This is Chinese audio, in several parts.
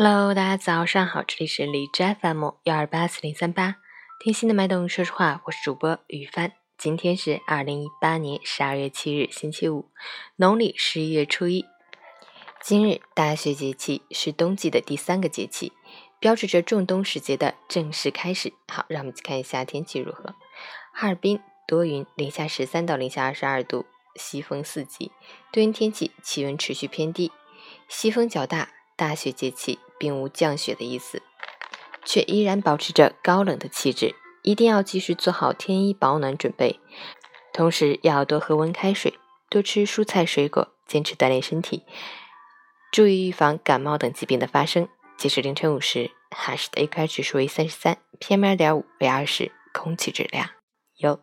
Hello，大家早上好，这里是荔枝 FM 幺二八四零三八，听心的脉动，说实话，我是主播雨帆。今天是二零一八年十二月七日，星期五，农历十一月初一。今日大雪节气是冬季的第三个节气，标志着仲冬时节的正式开始。好，让我们去看一下天气如何。哈尔滨多云，零下十三到零下二十二度，西风四级，多云天气，气温持续偏低，西风较大。大雪节气并无降雪的意思，却依然保持着高冷的气质。一定要及时做好添衣保暖准备，同时要多喝温开水，多吃蔬菜水果，坚持锻炼身体，注意预防感冒等疾病的发生。截至凌晨五时，哈市的 AQI 指数为三十三，PM 二点五为二十，空气质量优。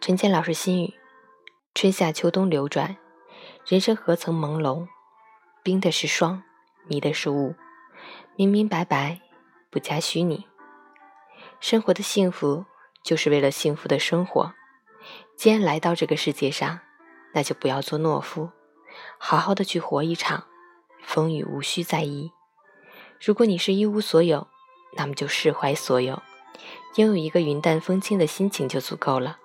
陈建老师心语。春夏秋冬流转，人生何曾朦胧？冰的是霜，迷的是雾，明明白白，不加虚拟。生活的幸福，就是为了幸福的生活。既然来到这个世界上，那就不要做懦夫，好好的去活一场。风雨无需在意。如果你是一无所有，那么就释怀所有，拥有一个云淡风轻的心情就足够了。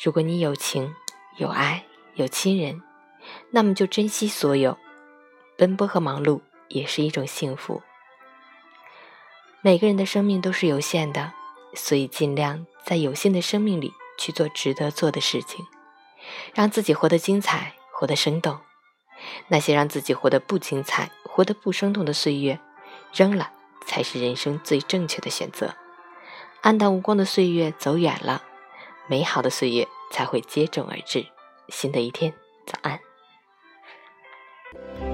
如果你有情，有爱，有亲人，那么就珍惜所有。奔波和忙碌也是一种幸福。每个人的生命都是有限的，所以尽量在有限的生命里去做值得做的事情，让自己活得精彩，活得生动。那些让自己活得不精彩、活得不生动的岁月，扔了才是人生最正确的选择。暗淡无光的岁月走远了，美好的岁月。才会接踵而至。新的一天，早安。Thank you.